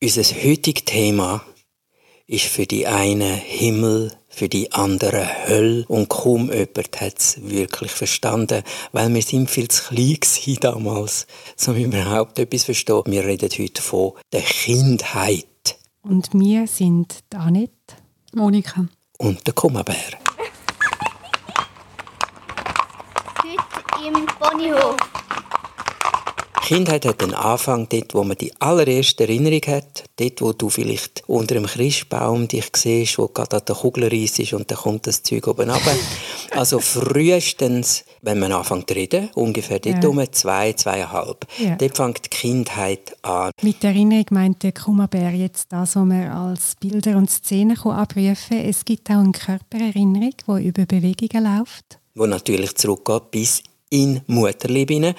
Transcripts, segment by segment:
Unser heutiges Thema ist für die einen Himmel, für die anderen Hölle und kaum jemand hat es wirklich verstanden, weil wir sind viel zu klein damals, um überhaupt etwas zu verstehen. Wir reden heute von der Kindheit. Und wir sind Annette, Monika und der Kummerbär. Heute im Ponyhof. Kindheit hat den Anfang dort, wo man die allererste Erinnerung hat. Dort, wo du vielleicht unter dem Christbaum dich siehst, wo gerade an der Kugel ist und dann kommt das Zeug oben runter. Also frühestens, wenn man anfängt zu reden, ungefähr dort Ja. um zwei, zweieinhalb. Ja. Dort fängt die Kindheit an. Mit der Erinnerung meint der Kummerbär jetzt das, was wir als Bilder und Szenen kann abrufen Es gibt auch eine Körpererinnerung, die über Bewegungen läuft. wo natürlich zurückgeht bis in Mutterliebe.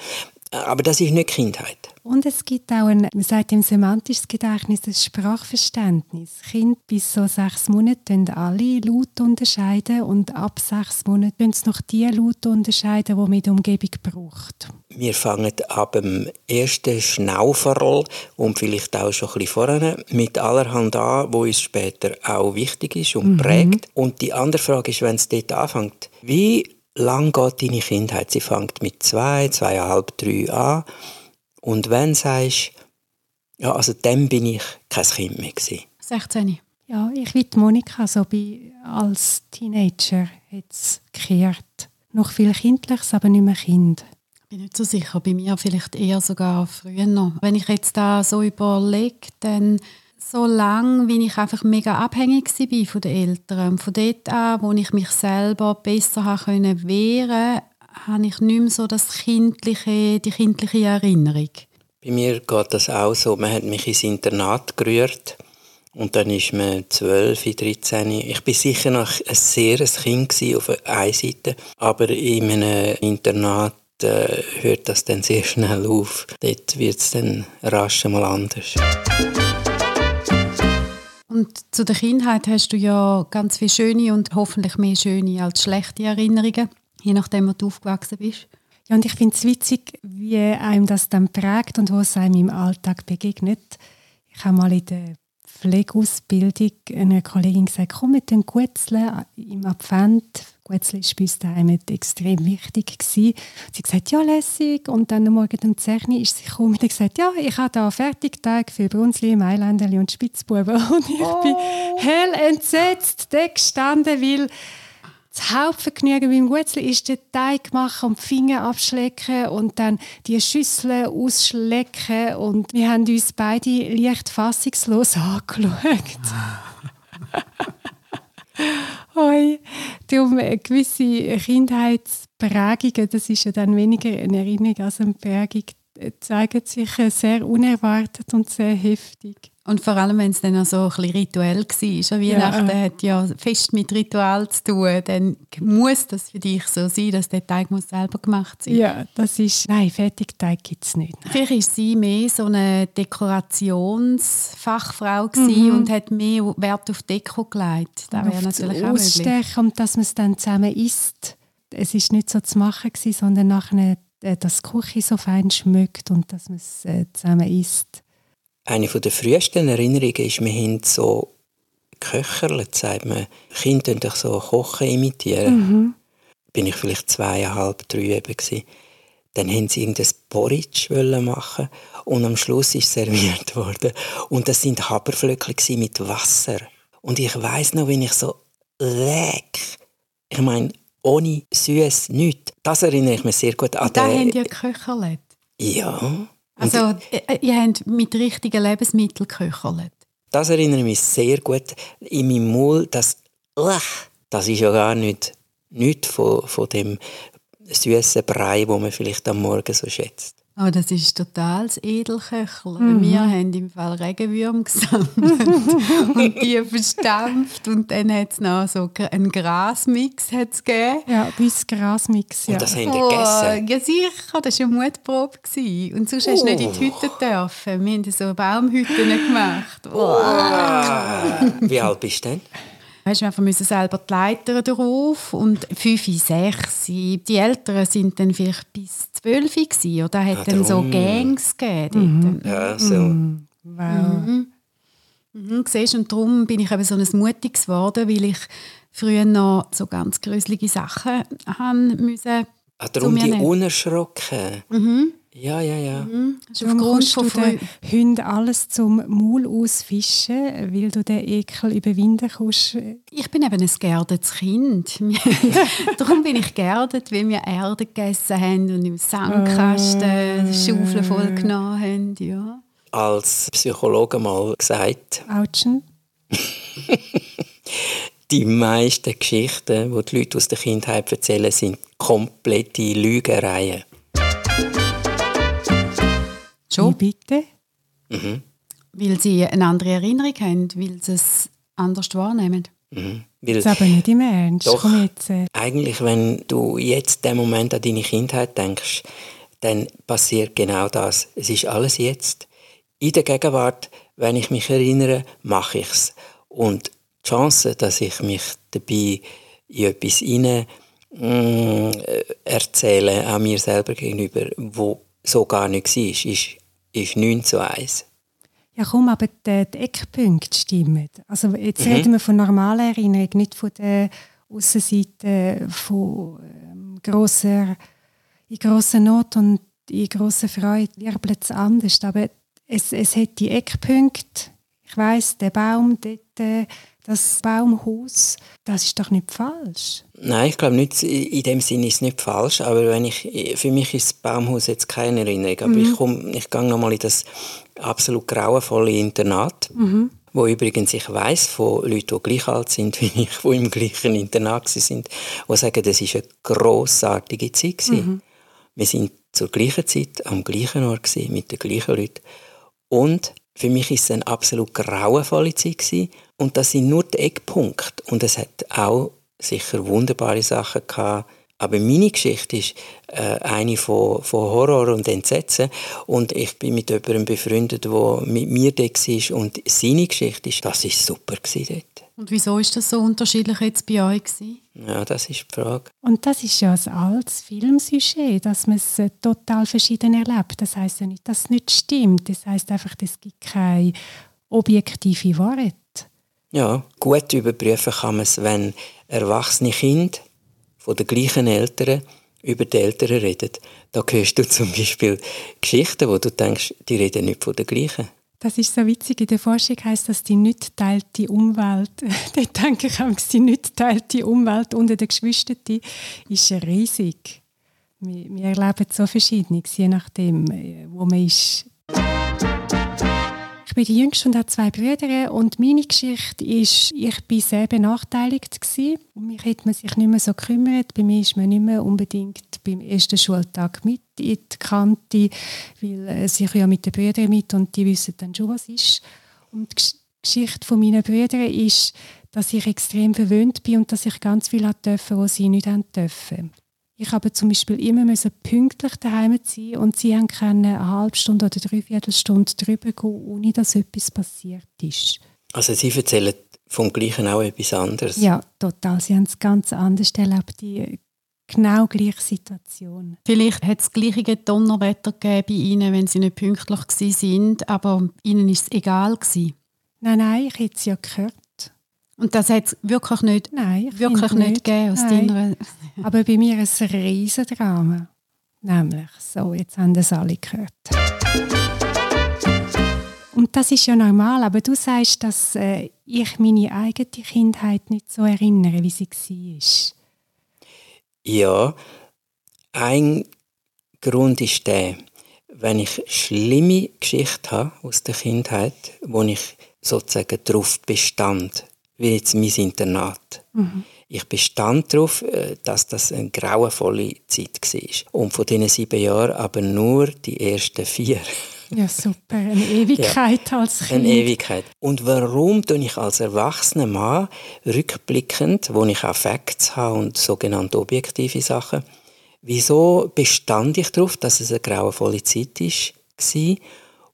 Aber das ist nicht Kindheit. Und es gibt auch ein, man sagt im semantisches Gedächtnis, ein Sprachverständnis. Kinder bis so sechs Monate können alle Laute unterscheiden und ab sechs Monaten können sie noch die Laute unterscheiden, die man in der Umgebung braucht. Wir fangen ab dem ersten Schnauferl und vielleicht auch schon ein bisschen vorne mit allerhand an, wo uns später auch wichtig ist und prägt. Und die andere Frage ist, wenn es dort anfängt, wie lang geht deine Kindheit? Sie fängt mit zwei, zweieinhalb, drei an. Und wenn du sagst, ja, also dann bin ich kein Kind mehr gewesen. 16. Ja, ich wie die Monika, so bei, als Teenager hat es gekehrt. Noch viel Kindliches, aber nicht mehr Kind. Ich bin nicht so sicher. Bei mir vielleicht eher sogar früher noch. Wenn ich jetzt da so überlege, dann so lange, wie ich einfach mega abhängig war von den Eltern. Von dort an, wo ich mich selber besser können wehren habe ich nicht mehr so das kindliche, die kindliche Erinnerung. Bei mir geht das auch so. Man hat mich ins Internat gerührt. Und dann ist man 12, 13. Ich bin sicher noch ein sehr Kind auf einer Seite. Aber in einem Internat äh, hört das dann sehr schnell auf. Dort wird es dann rasch mal anders. Und zu der Kindheit hast du ja ganz viele schöne und hoffentlich mehr schöne als schlechte Erinnerungen, je nachdem, wo du aufgewachsen bist. Ja, und ich finde es witzig, wie einem das dann prägt und wo es einem im Alltag begegnet. Ich habe mal in der Pflegeausbildung einer Kollegin gesagt, komm mit den Gutzeln im Advent. Gutzeln war bei uns daheim extrem wichtig. Gewesen. Sie hat gesagt, ja, lässig. Und dann am Morgen um 10 Uhr ist sie gekommen und hat gesagt, ja, ich habe da Fertigtag für Brunsli, Mailänderli und Spitzbuben. Und ich bin hell entsetzt da gestanden, weil das Hauptvergnügen beim Gutzli ist den Teig machen und die Finger abschlecken und dann die Schüssel ausschlecken. Und wir haben uns beide leicht fassungslos angeschaut. Hoi. Darum gewisse Kindheitsprägungen, das ist ja dann weniger eine Erinnerung als eine Prägung, zeigen sich sehr unerwartet und sehr heftig. Und vor allem, wenn es dann auch so ein bisschen rituell war. Weihnachten hat ja fest mit Ritual zu tun. Dann muss das für dich so sein, dass der Teig muss selber gemacht sein Ja, das ist... Nein, Fertigteig gibt es nicht. Vielleicht war sie mehr so eine Dekorationsfachfrau gewesen und hat mehr Wert auf Deko gelegt. Das wäre natürlich auch möglich. Und dass man es dann zusammen isst. Es ist nicht so zu machen gewesen, sondern nachher, äh, dass die Küche so fein schmeckt und dass man es äh, zusammen isst. Eine der frühesten Erinnerungen ist, wir haben so geköcherlet, sagt man. Kinder tun doch so Kochen imitieren. Bin ich vielleicht zweieinhalb, drei eben gewesen. Dann haben sie irgendein Porridge machen und am Schluss ist serviert worden. Und das sind Haberflöckchen mit Wasser. Und ich weiß noch, wenn ich so leck, ich meine, ohne süß nichts. Das erinnere ich mich sehr gut an. Und da haben ja geköchert. ja. Also, äh, ihr habt mit richtigen Lebensmitteln geköchert. Das erinnere ich mich sehr gut. In meinem Maul, das, das ist ja gar nicht, nicht von, von dem süßen Brei, wo man vielleicht am Morgen so schätzt. Oh, das ist total das Edelköcheln. Wir haben im Fall Regenwürmer gesammelt und die verstampft. Und dann hat es noch so einen Grasmix hat's gegeben. Ja, bis Grasmix. Ja. Und das haben die gegessen. ja sicher, das war eine Mutprobe. gewesen. Und sonst hast du nicht in die Hütte dürfen. Wir haben so Baumhütten gemacht. Oh. Wie alt bist du denn? Hast du einfach müssen selber die Leiter drauf und 5, 6. Die Älteren sind dann vielleicht bis 12 gewesen, oder hat Ah, dann so. Gangs gegeben. dort. Ja, so. Wow. Mhm, siehst, und darum bin ich eben so ein Mutiges geworden, weil ich früher noch so ganz gruselige Sachen haben müssen. Ah, darum die unerschrocken. Mhm. Ja, ja, ja. Mhm. Also aufgrund von den Hunden alles zum Maul ausfischen, weil du den Ekel überwinden kannst. Ich bin eben ein geerdetes Kind. Darum bin ich geerdet, weil wir Erde gegessen haben und im Sandkasten äh. Schaufeln voll genommen haben. Ja. Als Psychologe mal gesagt. Autschen. die meisten Geschichten, die die Leute aus der Kindheit erzählen, sind komplette Lügereien. Schon? Wie bitte? Mhm. Weil sie eine andere Erinnerung haben, weil sie es anders wahrnehmen. Mhm. das ist aber nicht im Ernst. Doch, jetzt, äh. eigentlich, wenn du jetzt den Moment an deine Kindheit denkst, dann passiert genau das. Es ist alles jetzt. In der Gegenwart, wenn ich mich erinnere, mache ich es. Und die Chance, dass ich mich dabei in etwas hinein mm, erzähle, an mir selber gegenüber, wo so gar nicht war, ist ist 9 zu 1. Ja, komm, aber die, die Eckpunkte stimmen. Also jetzt mhm. reden wir von normaler Erinnerung, nicht von der Aussenseite von ähm, grosser, in grosser Not und in grosser Freude wirbelt es anders. Aber es, es hat die Eckpunkte. Ich weiß, der Baum dort, äh, das Baumhaus, das ist doch nicht falsch. Nein, ich glaube nicht, in dem Sinne ist es nicht falsch, aber wenn ich, für mich ist das Baumhaus jetzt keine Erinnerung, aber mhm. ich, komm, ich gehe nochmal in das absolut grauenvolle Internat, mhm. wo übrigens ich weiß von Leuten, die gleich alt sind wie ich, die im gleichen Internat sind, die sagen, das ist eine grossartige Zeit mhm. Wir sind zur gleichen Zeit am gleichen Ort gewesen, mit den gleichen Leuten und für mich ist es eine absolut grauenvolle Zeit gewesen. und das sind nur die Eckpunkte und es hat auch sicher wunderbare Sachen gehabt. Aber meine Geschichte ist äh, eine von, von Horror und Entsetzen. Und ich bin mit jemandem befreundet, der mit mir da war. Und seine Geschichte ist, das war super dort. Und wieso ist das so unterschiedlich jetzt bei euch? Gewesen? Ja, das ist die Frage. Und das ist ja ein altes Filmsujet, dass man es äh, total verschieden erlebt. Das heißt ja nicht, dass es nicht stimmt. Das heißt einfach, es gibt keine objektive Wahrheit. Ja, gut überprüfen kann man es, wenn erwachsene Kinder von den gleichen Eltern über die Eltern reden. Da hörst du zum Beispiel Geschichten, wo du denkst, die reden nicht von den gleichen. Das ist so witzig. In der Forschung heißt das die nicht teilte Umwelt. Dort denke ich, die nicht teilte Umwelt unter den Geschwistern ist riesig. Wir, wir erleben so verschiedenes, je nachdem, wo man ist. Ich bin die Jüngste und habe zwei Brüder und meine Geschichte ist, ich war sehr benachteiligt gewesen. mich hat man sich nicht mehr so gekümmert. Bei mir ist man nicht mehr unbedingt beim ersten Schultag mit in die Kante, weil äh, sie ja mit den Brüdern mit und die wissen dann schon, was ist. Und die Geschichte meiner Brüder ist, dass ich extrem verwöhnt bin und dass ich ganz viel durfte, was sie nicht dürfen. Ich habe zum Beispiel immer müssen pünktlich daheim sein und sie haben eine halbe Stunde oder dreiviertel Stunde drüber gehen, ohne dass etwas passiert ist. Also Sie erzählen vom Gleichen auch etwas anderes? Ja, total. Sie haben es ganz anders erlebt, die genau gleiche Situation. Vielleicht hat es das gleiche Donnerwetter gegeben bei Ihnen, wenn Sie nicht pünktlich waren, aber Ihnen ist es egal gewesen. Nein, nein, ich hätte es ja gehört. Und das hat es wirklich nicht, Nein, wirklich nicht, nicht gegeben aus deiner... Aber bei mir ist es ein Riesendrama. Nämlich, so, jetzt haben das alle gehört. Und das ist ja normal, aber du sagst, dass äh, ich meine eigene Kindheit nicht so erinnere, wie sie war. Ja, ein Grund ist der, wenn ich schlimme Geschichten habe aus der Kindheit, wo ich sozusagen darauf bestand, wie jetzt mein Internat. Mhm. Ich bestand darauf, äh, dass das eine grauenvolle Zeit war. Und von diesen sieben Jahren aber nur die ersten vier. Ja, super. Eine Ewigkeit ja, als Kind. Eine Ewigkeit. Und warum tue ich als erwachsener Mann rückblickend, wo ich auch Facts habe und sogenannte objektive Sachen, wieso bestand ich darauf, dass es eine grauenvolle Zeit war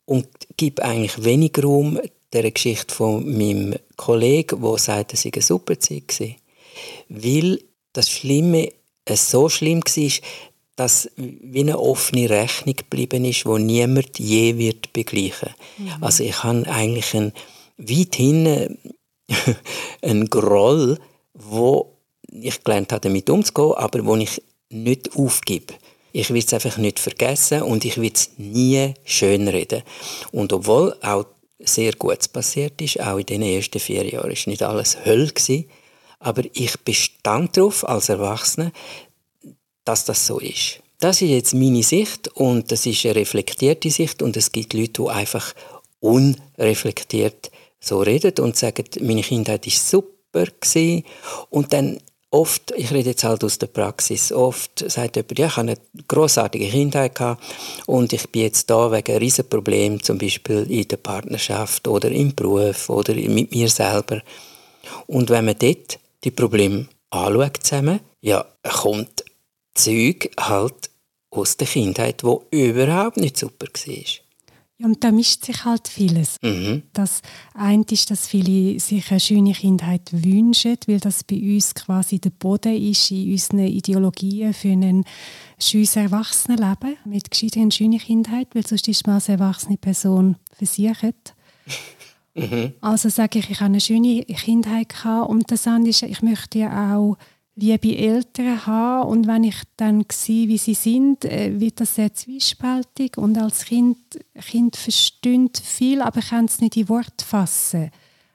und gebe eigentlich wenig Raum der Geschichte von meinem Kollegen, der sagt, es sei eine super Zeit war. Weil das Schlimme es so schlimm war, dass wie eine offene Rechnung geblieben ist, wo niemand je wird begleichen. Mhm. Also ich habe eigentlich einen, weit hinten ein Groll, wo ich gelernt habe, damit umzugehen, aber wo ich nicht aufgebe. Ich will es einfach nicht vergessen und ich will es nie schönreden. Und obwohl auch sehr Gutes passiert ist, auch in den ersten vier Jahren, ist nicht alles Hölle aber ich bestand darauf als Erwachsener, dass das so ist. Das ist jetzt meine Sicht und das ist eine reflektierte Sicht und es gibt Leute, die einfach unreflektiert so reden und sagen, meine Kindheit ist super und dann oft, ich rede jetzt halt aus der Praxis, oft sagt jemand, ja, ich habe eine großartige Kindheit gehabt und ich bin jetzt da wegen einem Riesenproblem, zum Beispiel in der Partnerschaft oder im Beruf oder mit mir selber. Und wenn man dort die Probleme anschaut zusammen, ja, kommt Zeug halt aus der Kindheit, wo überhaupt nicht super war. Ja, und da mischt sich halt vieles. Mhm. Das eine ist, dass viele sich eine schöne Kindheit wünschen, weil das bei uns quasi der Boden ist in unseren Ideologien für ein schönes Erwachsenenleben mit gescheiter eine schöne Kindheit, weil sonst ist man als erwachsene Person versichert. Mhm. Also sage ich, ich habe eine schöne Kindheit gehabt und das andere ist, ich möchte ja auch liebe Eltern haben und wenn ich dann sehe, wie sie sind, äh, wird das sehr zwiespältig und als Kind, Kind versteht viel, aber kann es nicht in Wort fassen.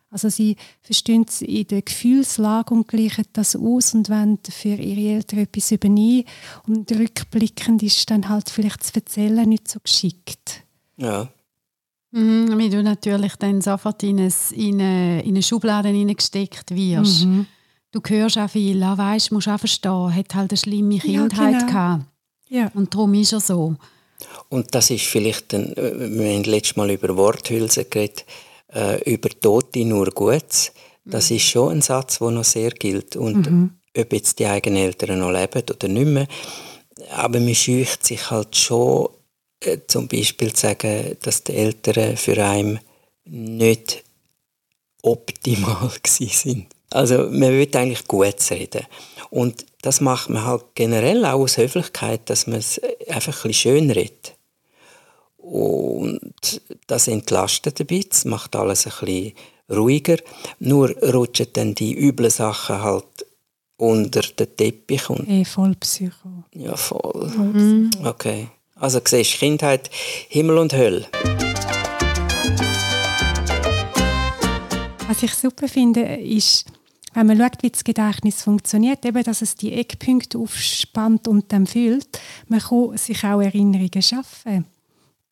Also sie verstehen es in der Gefühlslage und gleichen das aus und wollen für ihre Eltern etwas übernehmen und rückblickend ist dann halt vielleicht zu erzählen nicht so geschickt. Ja. Mhm, wie du natürlich dann sofort in, eine, in eine Schublade hineingesteckt wirst. Mhm. Du hörst auch viel, ah, weißt, musst auch verstehen, hat halt eine schlimme Kindheit genau. gehabt. Ja. Und darum ist er so. Und das ist vielleicht, ein, äh, wir haben letztes Mal über Worthülsen geredet, äh, über Tote nur Gutes. Das ist schon ein Satz, der noch sehr gilt. Und ob jetzt die eigenen Eltern noch leben oder nicht mehr, aber man scheucht sich halt schon, äh, zum Beispiel zu sagen, dass die Eltern für einen nicht optimal gewesen sind. Also man will eigentlich Gutes reden. Und das macht man halt generell auch aus Höflichkeit, dass man es einfach ein bisschen schön redet. Und das entlastet ein bisschen, macht alles ein bisschen ruhiger. Nur rutschen dann die üblen Sachen halt unter den Teppich. Und, Eh, voll Psycho. ja, voll. Okay. Also siehst Kindheit, Himmel und Hölle. Was ich super finde, ist, wenn man schaut, wie das Gedächtnis funktioniert, eben, dass es die Eckpunkte aufspannt und dann füllt, man kann sich auch Erinnerungen schaffen.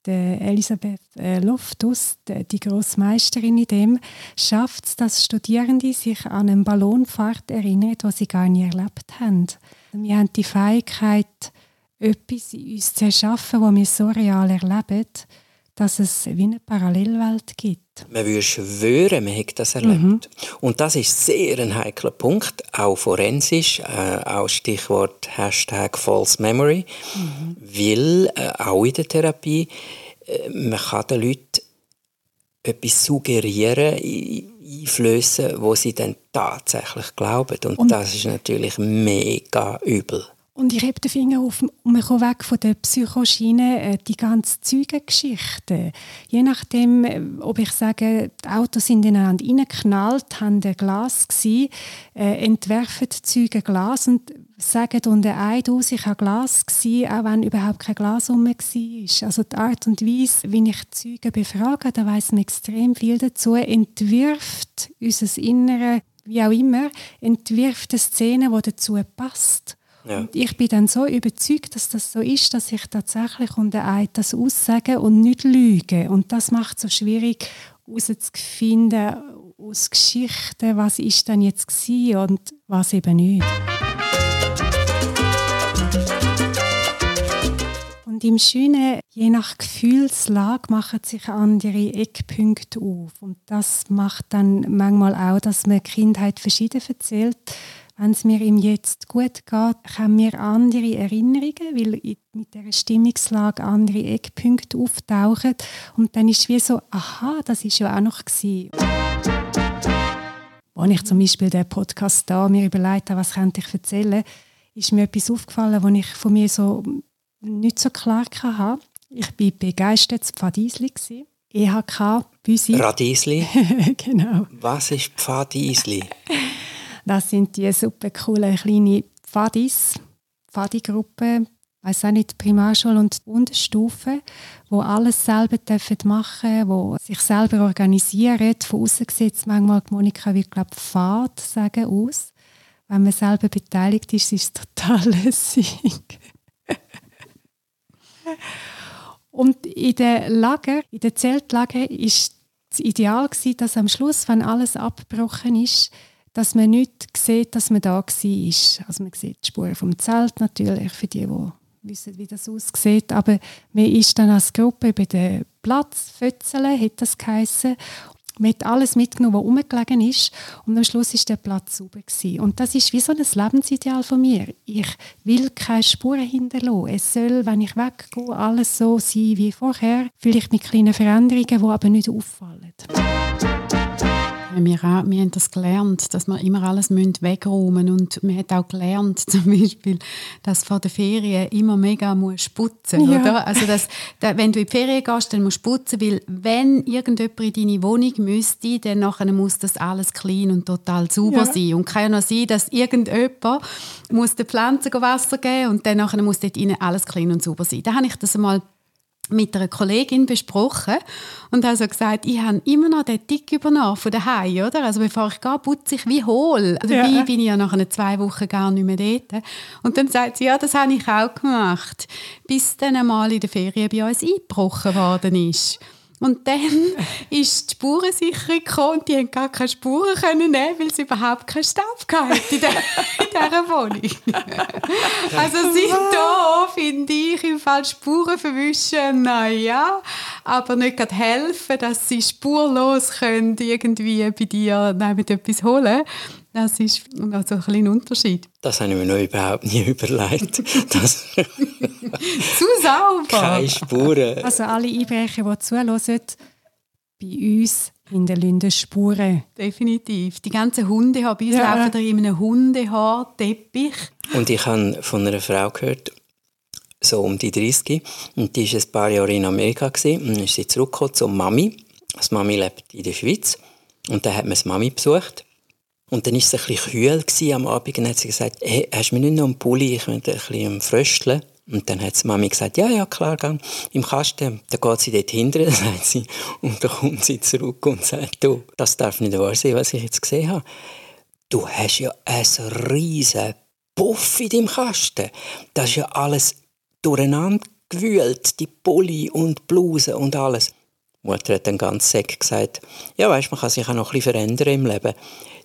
Die Elisabeth äh, Loftus, die, die Grossmeisterin in dem, schafft es, dass Studierende sich an eine Ballonfahrt erinnern, die sie gar nie erlebt haben. Wir haben die Fähigkeit, etwas in uns zu erschaffen, das wir so real erleben, dass es wie eine Parallelwelt gibt. Man würde schwören, man hätte das erlebt. Und das ist sehr ein heikler Punkt, auch forensisch, äh, auch Stichwort Hashtag False Memory, weil äh, auch in der Therapie, äh, man kann den Leuten etwas suggerieren, einflößen, wo sie dann tatsächlich glauben. Und, das ist natürlich mega übel. Und ich heb den Finger auf und man kommt weg von der Psychoschiene, äh, die ganzen Zeugengeschichten. Je nachdem, äh, ob ich sage, die Autos sind ineinander reingeknallt, haben ein Glas gsi, äh, entwerfen die Zeugen Glas und sagen unter Eid aus, ich habe Glas gsi, auch wenn überhaupt kein Glas rum war. Also die Art und Weise, wie ich Zeugen befrage, da weiss man extrem viel dazu, entwirft unser Innere, wie auch immer, entwirft eine Szene, die dazu passt. Ja. Und ich bin dann so überzeugt, dass das so ist, dass ich tatsächlich unter Eid das aussage und nicht lüge. Und das macht es so schwierig, herauszufinden aus Geschichten, was ist dann jetzt gewesen und was eben nicht. Und im Schönen, je nach Gefühlslage, machen sich andere Eckpunkte auf. Und das macht dann manchmal auch, dass man Kindheit verschieden erzählt. Wenn es mir im Jetzt gut geht, haben wir andere Erinnerungen, weil mit der Stimmungslage andere Eckpunkte auftauchen. Und dann ist es wie so, aha, das ist ja auch noch gewesen. Als ich zum Beispiel den Podcast da mir überlegt habe, was könnte ich erzählen, ist mir etwas aufgefallen, was ich von mir so nicht so klar hatte. Ich war begeistert Pfadisli. EHK Büsi. Radiesli. genau. Was ist Pfadiesli? Das sind die super coolen kleinen Pfadis, Pfadi-Gruppen, weiß auch nicht, Primarschule und Unterstufe, wo alles selber dürfen machen, wo sich selber organisieren. Von außen sieht manchmal, Monika wird glaube Pfad sagen aus. Wenn man selber beteiligt ist, ist es total lässig. und in den Lager, in den Zeltlager, ist das Ideal gewesen, dass am Schluss, wenn alles abgebrochen ist, dass man nicht sieht, dass man da war. Also man sieht die Spuren vom Zelt natürlich, für die, die wissen, wie das aussieht. Aber man ist dann als Gruppe über den Platz, Fötzeln, hat das geheissen. Man hat alles mitgenommen, was rumgelegen ist. Und am Schluss war der Platz sauber. Und das ist wie so ein Lebensideal von mir. Ich will keine Spuren hinterlassen. Es soll, wenn ich weggehe, alles so sein wie vorher. Vielleicht mit kleinen Veränderungen, die aber nicht auffallen. Wir, auch, wir haben das gelernt, dass wir immer alles wegräumen. Und man hat auch gelernt, zum Beispiel, dass vor der Ferien immer mega musst putzen ja. oder? Also dass, dass, wenn du in die Ferien gehst, dann musst du putzen, weil wenn irgendjemand in deine Wohnung müsste, dann nachher muss das alles clean und total sauber ja. sein. Und kann ja noch sein, dass irgendjemand muss den Pflanzen Wasser geben und dann nachher muss dort alles clean und sauber sein. Da habe ich das einmal mit einer Kollegin besprochen und also gesagt, ich habe immer noch den Tick übernommen von daheim, oder? Also bevor ich gehe, putze ich wie hohl. Dabei ja. bin ich ja nach einer zwei Wochen gar nicht mehr dort. Und dann sagt sie, ja, das habe ich auch gemacht, bis dann einmal in der Ferien bei uns eingebrochen worden ist. Und dann ist die Spurensicherung gekommen und die haben gar keine Spuren können nehmen, weil sie überhaupt keinen Staub hatten in, der, in dieser Wohnung. also seitdem finde ich im Fall Spuren verwischen, naja, aber nicht gerade helfen, dass sie spurlos können irgendwie bei dir mit etwas holen das ist also ein kleiner Unterschied. Das habe ich mir noch überhaupt nie überlegt. Das Zu sauber! Keine Spuren. Also alle Einbrecher, die zuhören, bei uns in der Linde Spuren. Definitiv. Die ganzen Hunde haben bei uns ja. laufen in einem Hundehaarteppich. Und ich habe von einer Frau gehört, so um die 30, und die war ein paar Jahre in Amerika gewesen, und dann ist sie zurückgekommen zur Mami. Das Mami lebt in der Schweiz. Und dann hat man das Mami besucht. Und dann war es ein bisschen kühl am Abend und hat sie gesagt, hey, hast du mir nicht noch einen Pulli, ich möchte ein bisschen frösteln. Und dann hat die Mami gesagt, ja, ja, klar, gang im Kasten. Dann geht sie dort hinten, sagt sie, und dann kommt sie zurück und sagt, du, das darf nicht wahr sein, was ich jetzt gesehen habe. Du hast ja einen riesen Puff in deinem Kasten. Das ist ja alles durcheinander gewühlt, die Pulli und Bluse und alles. Die Mutter hat dann ganz säck gesagt, ja, weißt, man kann sich auch noch ein bisschen verändern im Leben.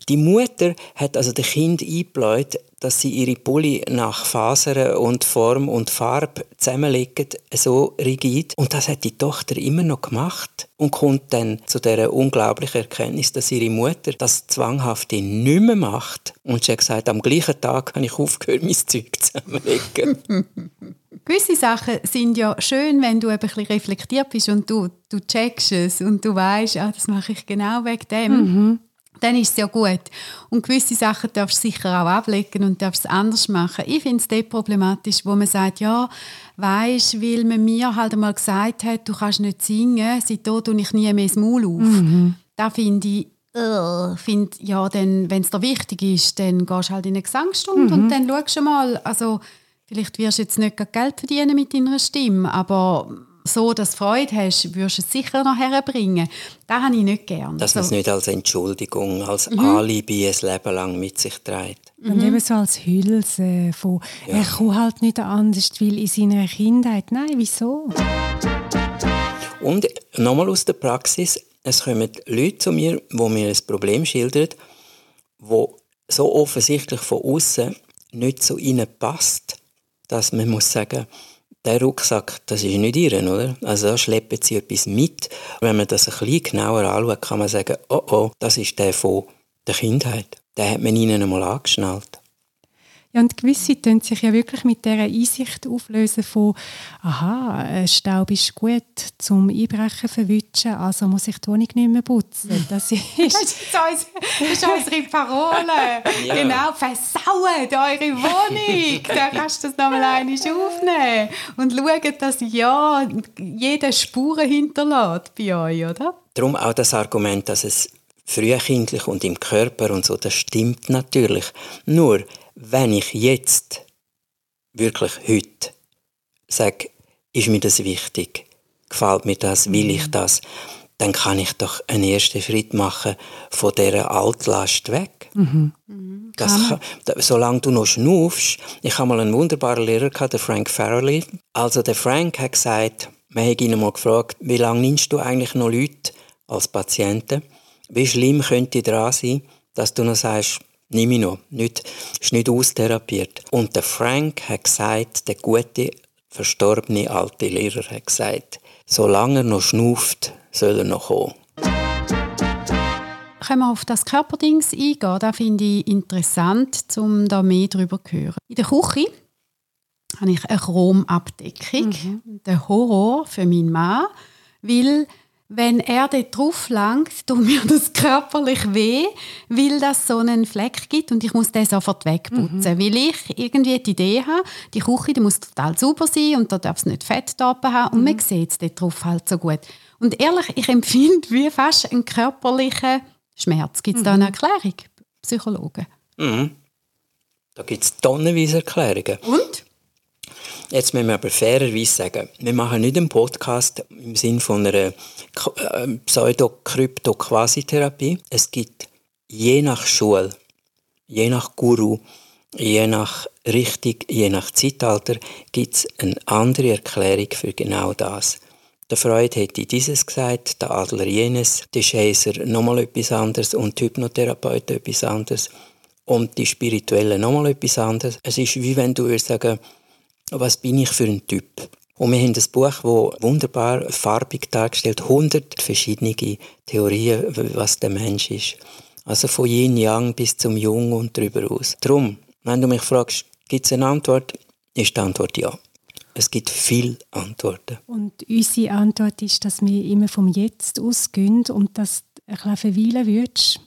Die Mutter hat also dem Kind eingebläut, dass sie ihre Pulli nach Fasern und Form und Farbe zusammenlegen, so rigid. Und das hat die Tochter immer noch gemacht und kommt dann zu der unglaublichen Erkenntnis, dass ihre Mutter das Zwanghafte nicht mehr macht. Und sie hat gesagt, am gleichen Tag habe ich aufgehört, mein Zeug zusammenlegen. Gewisse Sachen sind ja schön, wenn du ein bisschen reflektiert bist und du, du checkst es und du weißt, ah, das mache ich genau wegen dem. Mhm dann ist es ja gut. Und gewisse Sachen darfst du sicher auch ablegen und darfst es anders machen. Ich finde es dort problematisch, wo man sagt, ja, weisst, weil man mir halt einmal gesagt hat, du kannst nicht singen, seitdem tue ich nie mehr das Maul auf. Mhm. Da finde ich, uh, find, ja, wenn es dir wichtig ist, dann gehst du halt in eine Gesangsstunde mhm. und dann schaust du mal, also vielleicht wirst du jetzt nicht Geld verdienen mit deiner Stimme, aber so dass du Freude hast, würdest du es sicher noch herbringen. Das habe ich nicht gerne. Dass man es nicht als Entschuldigung, als mhm. Alibi ein Leben lang mit sich trägt. Mhm. Und eben so als Hülse von, ja. er kann halt nicht anders, weil in seiner Kindheit. Nein, wieso? Und nochmal aus der Praxis, es kommen Leute zu mir, die mir ein Problem schildern, wo so offensichtlich von außen nicht so ihnen passt, dass man muss sagen, der Rucksack, das ist nicht ihren, oder? Also da schleppen sie etwas mit. Wenn man das ein bisschen genauer anschaut, kann man sagen, oh oh, das ist der von der Kindheit. Den hat man ihnen einmal angeschnallt. Ja, und gewisse tun sich ja wirklich mit dieser Einsicht auflösen von, aha, Staub ist gut zum Einbrechen verwischen, also muss ich die Wohnung nicht mehr putzen. Das ist, das ist, unsere Parole. Ja. Genau, versauen eure Wohnung. Dann kannst du das nochmal einmal aufnehmen. Und schauen, dass ja jeder Spuren hinterlässt bei euch, oder? Darum auch das Argument, dass es frühkindlich und im Körper und so, das stimmt natürlich. Nur, wenn ich jetzt, wirklich heute, sage, ist mir das wichtig, gefällt mir das, will ich mhm. das, dann kann ich doch einen ersten Schritt machen von dieser Altlast weg. Mhm. Das kann, solange du noch schnaufst, ich habe mal einen wunderbaren Lehrer gehabt, der Frank Farrelly. Also der Frank hat gesagt, man hat ihn mal gefragt, wie lange nimmst du eigentlich noch Leute als Patienten? Wie schlimm könnte dran sein, dass du noch sagst, nimm ich noch, nicht, ist nicht austherapiert. Und der Frank hat gesagt, der gute, verstorbene alte Lehrer hat gesagt, solange er noch schnauft, soll er noch kommen. Können wir auf das Körperdings eingehen? Das finde ich interessant, um da mehr darüber zu hören. In der Küche habe ich eine Chromabdeckung. Mhm. Der Horror für meinen Mann, weil wenn er dort drauf langt, tut mir das körperlich weh, weil das so einen Fleck gibt und ich muss den sofort wegputzen. Mhm. Weil ich irgendwie die Idee habe, die Küche die muss total sauber sein und da darf es nicht Fett da haben und mhm. man sieht es dort drauf halt so gut. Und ehrlich, ich empfinde wie fast einen körperlichen Schmerz. Gibt es mhm. da eine Erklärung, Psychologen? Mhm. Da gibt es tonnenweise Erklärungen. Und? Jetzt müssen wir aber fairerweise sagen, wir machen nicht einen Podcast im Sinne von einer äh, Pseudo-Krypto-Quasitherapie. Es gibt je nach Schule, je nach Guru, je nach Richtung, je nach Zeitalter, gibt es eine andere Erklärung für genau das. Der Freud hätte dieses gesagt, der Adler jenes, der Schäser nochmal etwas anderes und die Hypnotherapeut etwas anderes und die Spirituellen nochmal etwas anderes. Es ist wie wenn du würdest sagen, was bin ich für ein Typ? Und wir haben ein Buch, das wunderbar farbig dargestellt, 100 verschiedene Theorien, was der Mensch ist. Also von Yin Yang bis zum Jung und darüber aus. Darum, wenn du mich fragst, gibt es eine Antwort, ist die Antwort ja. Es gibt viele Antworten. Und unsere Antwort ist, dass wir immer vom Jetzt ausgehen und dass du ein bisschen verweilen würdest.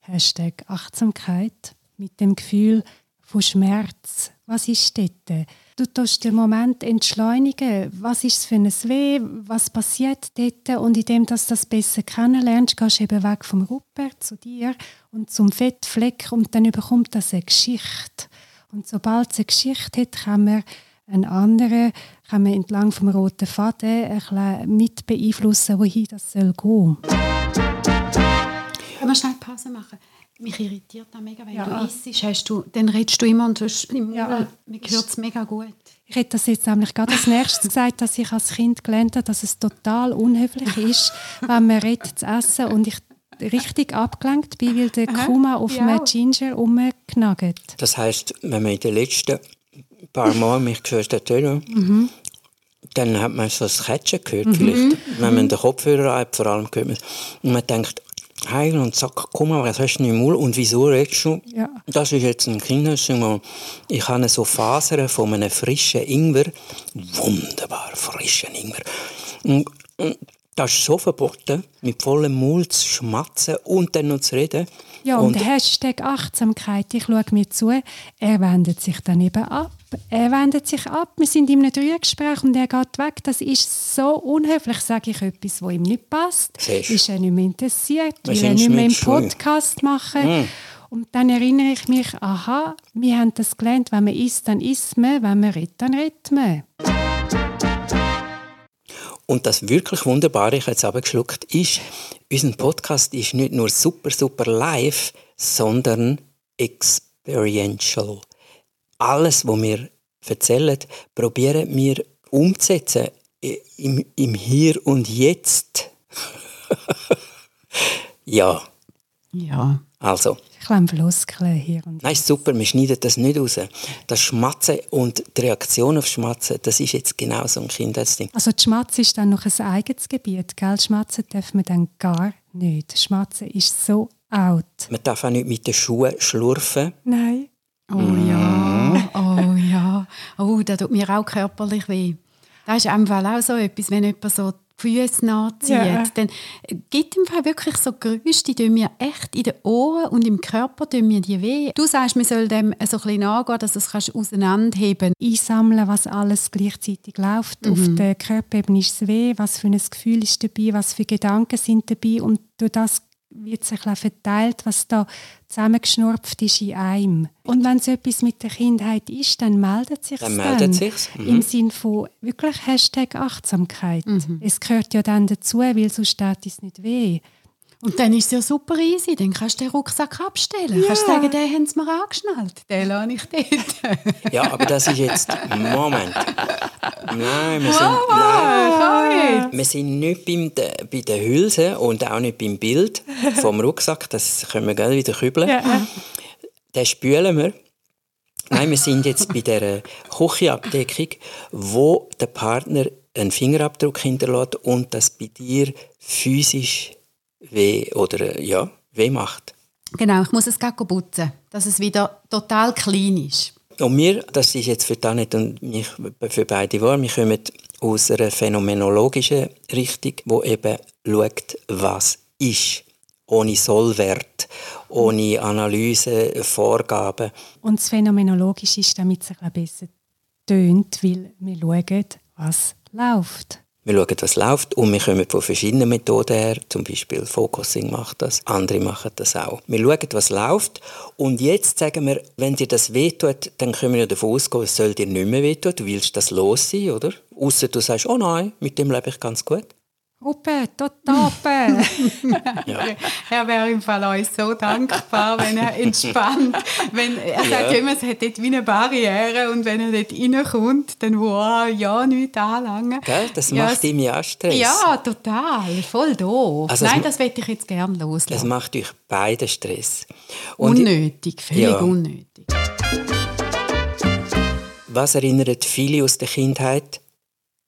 Hashtag Achtsamkeit mit dem Gefühl von Schmerz. Was ist dort? Du tust den Moment entschleunigen. Was ist es für ein Weh? Was passiert dort? Und indem du das besser kennenlernst, gehst du eben weg vom Rupert zu dir und zum Fettfleck und dann überkommt das eine Geschichte. Und sobald es eine Geschichte hat, kann man einen anderen, kann man entlang vom roten Faden ein mit beeinflussen, wohin das soll gehen. Können wir schnell Pause machen? Mich irritiert das mega, wenn ja. du isst, hast du, dann redest du immer und du im Mund, ja. mir hört es mega gut. Ich hätte das jetzt nämlich gerade als nächstes gesagt, dass ich als Kind gelernt habe, dass es total unhöflich ist, wenn man redet zu essen und ich richtig abgelenkt bin, weil der Kuma auf ja. einem Ginger rumknaggt. Das heisst, wenn man in den letzten paar Mal mich gehört hat, mhm. dann hat man so das Catchen gehört mhm. vielleicht. Wenn man den Kopfhörer hat, vor allem gehört man, und man denkt, heilen und sagt, komm mal, was hast du im Mund und wieso redest du? Ja. Das ist jetzt ein Kindersong. Ich habe so Fasern von einem frischen Ingwer. Wunderbar frischen Ingwer. Und, und das ist so verboten, mit vollem Mund zu schmatzen und dann noch zu reden. Ja, und, und Hashtag Achtsamkeit, ich schaue mir zu, er wendet sich dann eben ab. Er wendet sich ab, wir sind in einem Dreiergespräch und er geht weg. Das ist so unhöflich, sage ich etwas, was ihm nicht passt. Siehst. Ist er nicht mehr interessiert, will er nicht mehr einen Podcast machen. Mm. Und dann erinnere ich mich, aha, wir haben das gelernt, wenn man isst, dann isst man, wenn man redet, dann redet man. Und das wirklich Wunderbare, ich habe jetzt abgeschluckt, ist, unser Podcast ist nicht nur super, super live, sondern experiential. Alles, was wir erzählen, probieren wir umzusetzen im, im Hier und Jetzt. ja. Ja. Also. Ich kann Floskeln hier und Nein, super, wir schneiden das nicht raus. Das Schmatzen und die Reaktion auf Schmatzen, das ist jetzt genau so ein Kindheitsding. Also die Schmatzen ist dann noch ein eigenes Gebiet, gell? Schmatzen darf man dann gar nicht. Schmatzen ist so out. Man darf auch nicht mit den Schuhen schlurfen. Nein. Oh ja. Oh ja. Oh, das tut mir auch körperlich weh. Das ist einfach auch so etwas, wenn jemand so die Füße nachzieht, ja. dann gibt im Fall wirklich so Geräusche, die tun mir echt in den Ohren und im Körper tun mir die weh. Du sagst, man soll dem so ein bisschen nachgehen, dass du es auseinanderheben Einsammeln, was alles gleichzeitig läuft. Mhm. Auf der Körperebene ist es weh, was für ein Gefühl ist dabei, was für Gedanken sind dabei und durch das wird sich verteilt, was da zusammengeschnurpft ist in einem. Und wenn es etwas mit der Kindheit ist, dann meldet sich dann. Meldet dann sich's. Mhm. Im Sinne von wirklich Hashtag Achtsamkeit. Mhm. Es gehört ja dann dazu, weil sonst steht es nicht weh. Und dann ist es ja super easy. Dann kannst du den Rucksack abstellen. Ja. Kannst du sagen, den haben sie mir angeschnallt. Den lasse ich dort. ja, aber das ist jetzt... Moment. Nein, wir sind, oh, nein, wir sind nicht beim, bei den Hülsen und auch nicht beim Bild vom Rucksack. Das können wir gerne wieder kübeln. Ja. Den spülen wir. Nein, wir sind jetzt bei der Küchenabdeckung, wo der Partner einen Fingerabdruck hinterlässt und das bei dir physisch weh oder ja, weh macht. Genau, ich muss es gerade putzen, dass es wieder total clean ist. Und wir, das ist jetzt für Tanit und mich für beide wahr, wir kommen aus einer phänomenologischen Richtung, wo eben schaut, was ist. Ohne Sollwert, ohne Analyse, Vorgaben. Und das Phänomenologische ist, damit es ein bisschen besser tönt, weil wir schauen, was läuft. Wir schauen, was läuft und wir kommen von verschiedenen Methoden her. Zum Beispiel Focusing macht das, andere machen das auch. Wir schauen, was läuft und jetzt sagen wir, wenn dir das wehtut, dann können wir davon ausgehen, es soll dir nicht mehr wehtun. Du willst das los sein, oder? Außer du sagst, oh nein, mit dem lebe ich ganz gut. Ope, totape. ja. Er wäre im Fall euch so dankbar, wenn er entspannt. wenn, er sagt ja immer, es hat dort wie eine Barriere und wenn er dort reinkommt, dann wow, ja, nichts anlangen. Gell? Das ja, macht ihm ja Stress. Ja, total. Voll doof. Also Nein, das möchte ich jetzt gerne loslassen. Es macht euch beide Stress. Und unnötig, völlig ja. unnötig. Was erinnert viele aus der Kindheit?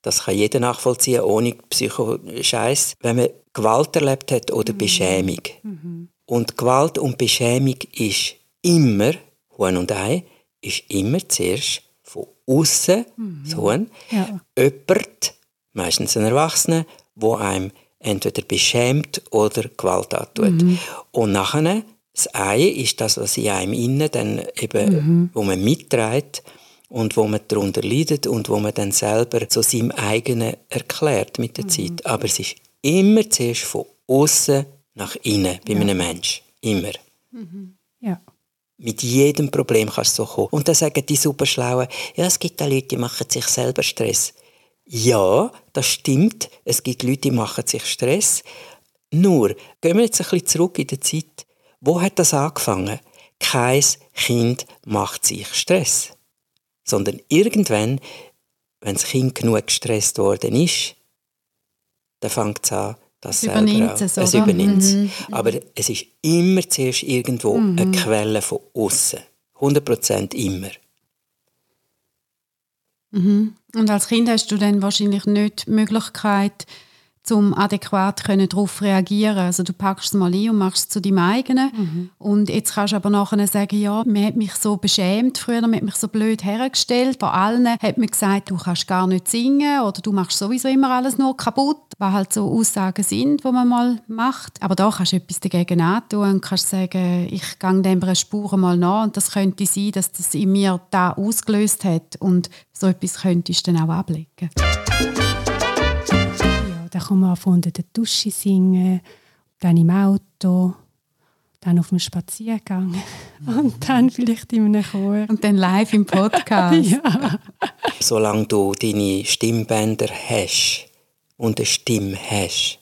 Das kann jeder nachvollziehen, ohne Psychoscheiß. Wenn man Gewalt erlebt hat oder mhm. Beschämung. Mhm. Und Gewalt und Beschämung ist immer, Huhn und Ei, ist immer zuerst von außen, mhm. so ein, ja. jemand, meistens ein Erwachsener, wo einem entweder beschämt oder Gewalt antut. Mhm. Und nachher, das Ei ist das, was in einem innen dann eben, mhm. wo man mitträgt, und wo man darunter leidet und wo man dann selber zu seinem eigenen erklärt mit der mhm. Zeit. Aber es ist immer zuerst von außen nach innen bei ja. einem Menschen. Immer. Mhm. Ja. Mit jedem Problem kannst du so kommen. Und dann sagen die Superschlauen, ja, es gibt auch Leute, die machen sich selber Stress. Ja, das stimmt. Es gibt Leute, die machen sich Stress. Nur, gehen wir jetzt ein bisschen zurück in die Zeit. Wo hat das angefangen? Kein Kind macht sich Stress sondern irgendwann, wenn das Kind genug gestresst worden ist, dann fängt es an, das es übernimmt es, es übernimmt es. Mhm. Aber es ist immer zuerst irgendwo mhm. eine Quelle von außen. 100% immer. Mhm. Und als Kind hast du dann wahrscheinlich nicht die Möglichkeit, um adäquat darauf reagieren Also du packst es mal ein und machst es zu deinem eigenen. Mhm. Und jetzt kannst du aber nachher sagen, ja, man hat mich so beschämt früher, man hat mich so blöd hergestellt. Bei allen hat man gesagt, du kannst gar nicht singen oder du machst sowieso immer alles nur kaputt. Was halt so Aussagen sind, die man mal macht. Aber da kannst du etwas dagegen antun und kannst sagen, ich gehe dem Spuren mal nach und das könnte sein, dass das in mir da ausgelöst hat und so etwas könntest du dann auch ablegen. Dann kann man von der Dusche singen, dann im Auto, dann auf dem Spaziergang und dann vielleicht in einem Chor. Und dann live im Podcast. ja. Solange du deine Stimmbänder hast und eine Stimme hast,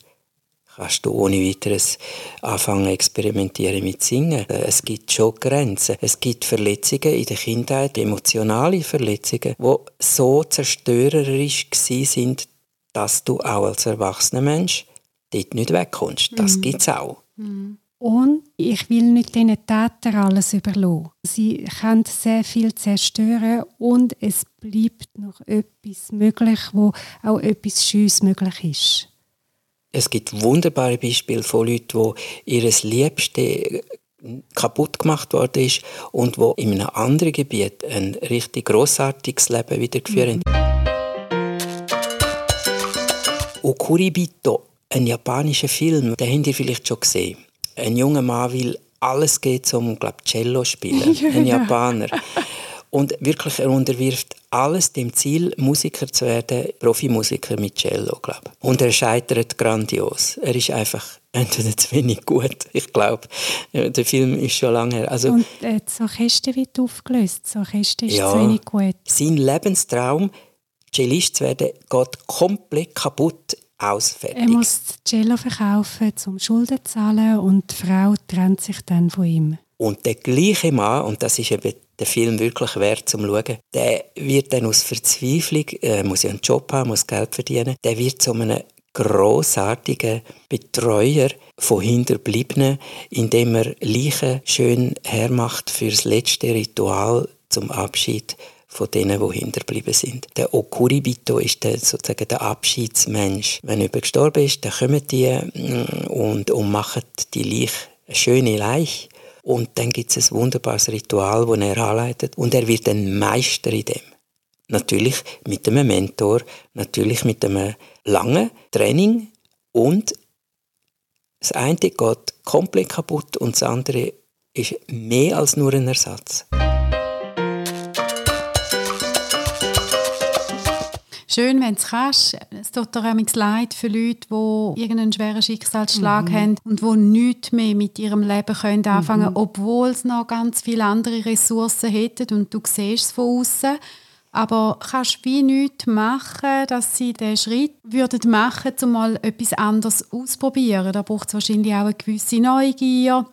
kannst du ohne weiteres anfangen experimentieren mit Singen. Es gibt schon Grenzen. Es gibt Verletzungen in der Kindheit, emotionale Verletzungen, die so zerstörerisch sind, dass du auch als erwachsener Mensch dort nicht wegkommst. Das mhm. gibt es auch. Mhm. Und ich will nicht diesen Tätern alles überlassen. Sie können sehr viel zerstören und es bleibt noch etwas möglich, wo auch etwas Schönes möglich ist. Es gibt wunderbare Beispiele von Leuten, die ihr Liebste kaputt gemacht worden ist und wo in einem anderen Gebiet ein richtig großartiges Leben wieder geführt mhm. Okuribito, ein japanischer Film, den habt ihr vielleicht schon gesehen. Ein junger Mann will alles geht um glaub, Cello spielen, ein Japaner. Und wirklich, er unterwirft alles dem Ziel, Musiker zu werden, Profimusiker mit Cello, glaube Und er scheitert grandios. Er ist einfach entweder zu wenig gut. Ich glaube, der Film ist schon lange her. Also, Und äh, das Orchester wird aufgelöst. Das Orchester ist ja, zu wenig gut. Sein Lebenstraum, Cellist zu werden, geht komplett kaputt aus. Er muss Cello verkaufen, um Schulden zu zahlen und die Frau trennt sich dann von ihm. Und der gleiche Mann, und das ist eben der Film wirklich wert zum Schauen, der wird dann aus Verzweiflung, äh, muss ja einen Job haben, muss Geld verdienen, der wird zu einem großartigen Betreuer von Hinterbliebenen, indem er Leichen schön hermacht fürs letzte Ritual zum Abschied von denen, die hinterblieben sind. Der Okuribito ist der, sozusagen der Abschiedsmensch. Wenn jemand gestorben ist, dann kommen die mm, und, und machen die Leiche eine schöne Leiche. Und dann gibt es ein wunderbares Ritual, das er anleitet. Und er wird ein Meister in dem. Natürlich mit einem Mentor, natürlich mit einem langen Training. Und das eine geht komplett kaputt und das andere ist mehr als nur ein Ersatz. Schön, wenn du es kannst. Es tut dir leid für Leute, die irgendeinen schweren Schicksalsschlag mhm. haben und die nichts mehr mit ihrem Leben können anfangen können, mhm. obwohl sie noch ganz viele andere Ressourcen hätten und du siehst es von außen. Aber kannst wie nichts machen, dass sie den Schritt würden machen, um mal etwas anderes auszuprobieren. Da braucht es wahrscheinlich auch eine gewisse Neugier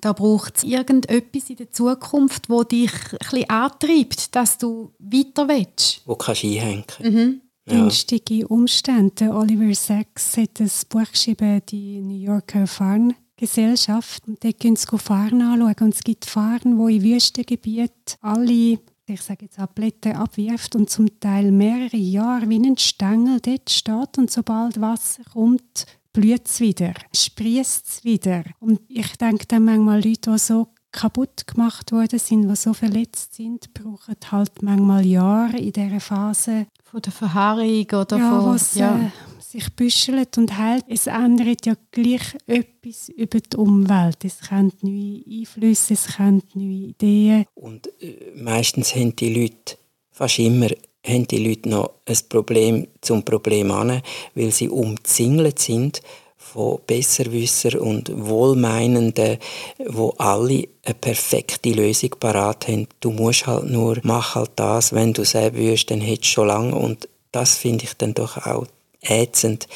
da braucht es irgendetwas in der Zukunft, wo dich ein antreibt, dass du weiter willst. Wo kannst du einhängen. Mhm. Ja. Günstige Umstände. Oliver Sacks hat ein Buch geschrieben, die New Yorker Fahrngesellschaft. Und dort können sie Fahren anschauen. Und es gibt Fahren, wo in Wüstengebieten alle ich sage jetzt Blätter abwirft und zum Teil mehrere Jahre wie ein Stängel dort steht und sobald Wasser kommt, blüht es wieder, sprießt es wieder. Und ich denke dann manchmal Leute, die so kaputt gemacht worden sind, die so verletzt sind, brauchen halt manchmal Jahre in dieser Phase. Von der Verharrung oder ja, von... Ja, äh, sich büschelt und hält. Es ändert ja gleich etwas über die Umwelt. Es kommt neue Einflüsse, es kommt neue Ideen. Und äh, meistens haben die Leute fast immer haben die Leute noch ein Problem zum Problem an, weil sie umzingelt sind von Besserwisser und Wohlmeinenden, wo alle eine perfekte Lösung parat haben. Du musst halt nur, mach halt das, wenn du selber willst, dann hättest du schon lange und das finde ich dann doch auch ätzend.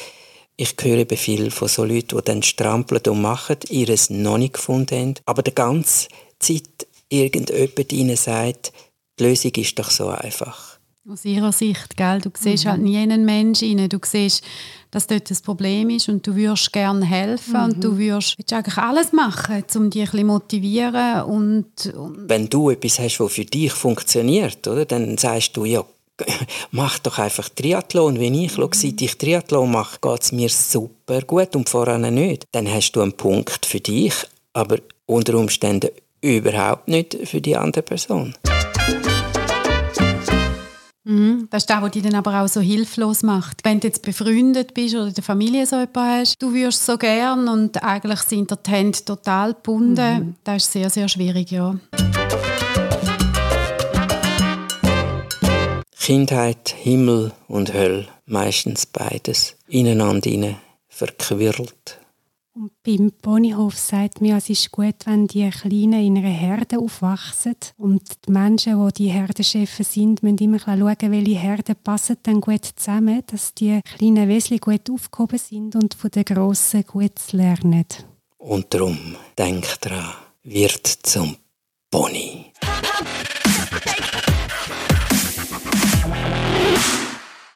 Ich höre eben viel von so Leuten, die dann strampeln und machen, ihres noch nicht gefunden haben, aber die ganze Zeit irgendjemand ihnen sagt, die Lösung ist doch so einfach. Aus ihrer Sicht, gell? Du siehst mhm. halt nie einen Menschen rein. Du siehst, dass dort ein Problem ist und du würdest gerne helfen mhm. und du mhm. würdest, würdest eigentlich alles machen, um dich ein bisschen motivieren und, und Wenn du etwas hast, was für dich funktioniert, oder, dann sagst du, ja, mach doch einfach Triathlon wie ich. Mhm. seit ich Triathlon mache, geht es mir super gut und voran nicht. Dann hast du einen Punkt für dich, aber unter Umständen überhaupt nicht für die andere Person. Mhm. Das ist das, was dich dann aber auch so hilflos macht. Wenn du jetzt befreundet bist oder in der Familie so etwas hast, du wirst so gern und eigentlich sind die Hände total gebunden. Mhm. Das ist sehr, sehr schwierig, ja. Kindheit, Himmel und Hölle, meistens beides, ineinander verquirlt. Und beim Ponyhof sagt mir, es ist gut, wenn die Kleinen in einer Herde aufwachsen. Und die Menschen, die die Herdenchefs sind, müssen immer schauen, welche Herden passen dann gut zusammen, dass die kleinen Wesel gut aufgehoben sind und von den Grossen gut lernen. Und darum, denk dran, wird zum Pony.